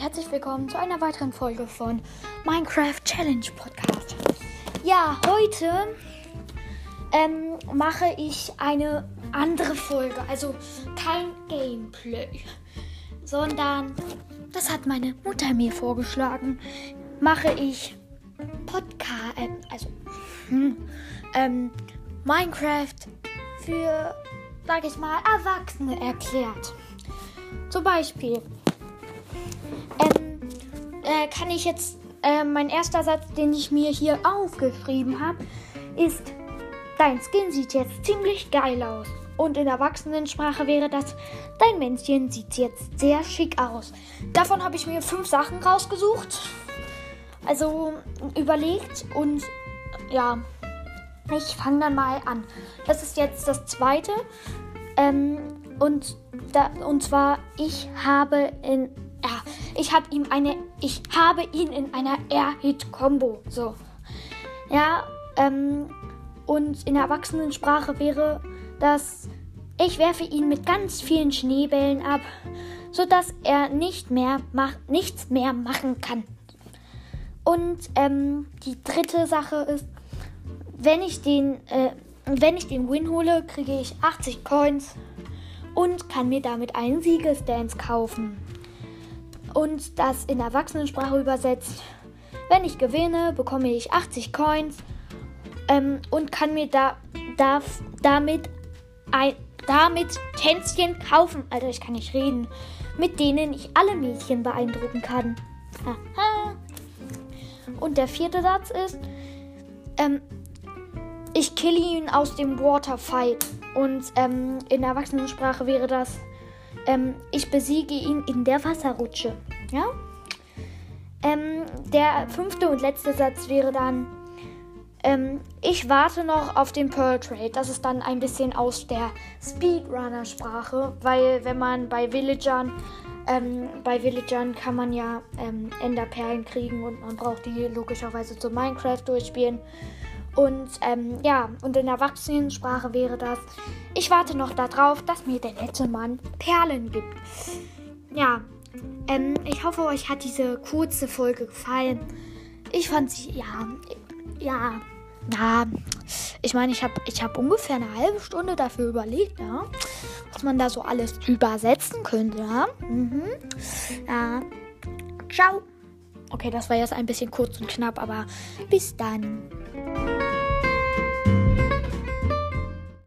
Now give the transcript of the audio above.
herzlich willkommen zu einer weiteren Folge von Minecraft Challenge Podcast. Ja, heute ähm, mache ich eine andere Folge, also kein Gameplay, sondern das hat meine Mutter mir vorgeschlagen. Mache ich Podcast, äh, also hm, ähm, Minecraft für, sag ich mal, Erwachsene erklärt. Zum Beispiel ähm, äh, kann ich jetzt, äh, mein erster Satz, den ich mir hier aufgeschrieben habe, ist, dein Skin sieht jetzt ziemlich geil aus. Und in Erwachsenensprache wäre das, dein Männchen sieht jetzt sehr schick aus. Davon habe ich mir fünf Sachen rausgesucht. Also überlegt und ja, ich fange dann mal an. Das ist jetzt das zweite. Ähm, und, da, und zwar, ich habe in. Ich habe ihm eine. Ich habe ihn in einer Air-Hit-Combo. So. Ja, ähm, und in der Erwachsenensprache wäre das. Ich werfe ihn mit ganz vielen Schneebällen ab, sodass er nicht mehr mach, nichts mehr machen kann. Und ähm, die dritte Sache ist, wenn ich den, äh, wenn ich den Win hole, kriege ich 80 Coins und kann mir damit einen Siegesdance kaufen. Und das in Erwachsenensprache übersetzt. Wenn ich gewinne, bekomme ich 80 Coins ähm, und kann mir da, darf, damit, ein, damit Tänzchen kaufen. Alter, ich kann nicht reden. Mit denen ich alle Mädchen beeindrucken kann. Haha. Und der vierte Satz ist, ähm, ich kille ihn aus dem Waterfight. Und ähm, in Erwachsenensprache wäre das, ähm, ich besiege ihn in der Wasserrutsche. Ja? Ähm, der fünfte und letzte Satz wäre dann, ähm, ich warte noch auf den Pearl Trade. Das ist dann ein bisschen aus der Speedrunner-Sprache, weil wenn man bei Villagern, ähm, bei Villagern kann man ja ähm, Enderperlen kriegen und man braucht die logischerweise zu Minecraft durchspielen. Und ähm, ja, und in Erwachsenensprache wäre das, ich warte noch darauf, dass mir der nette Mann Perlen gibt. Ja, ähm, ich hoffe, euch hat diese kurze Folge gefallen. Ich fand sie, ja, ja, ja. Ich meine, ich habe ich hab ungefähr eine halbe Stunde dafür überlegt, ja, was man da so alles übersetzen könnte, ja. Mhm. Ja. Ciao. Okay, das war jetzt ein bisschen kurz und knapp, aber bis dann.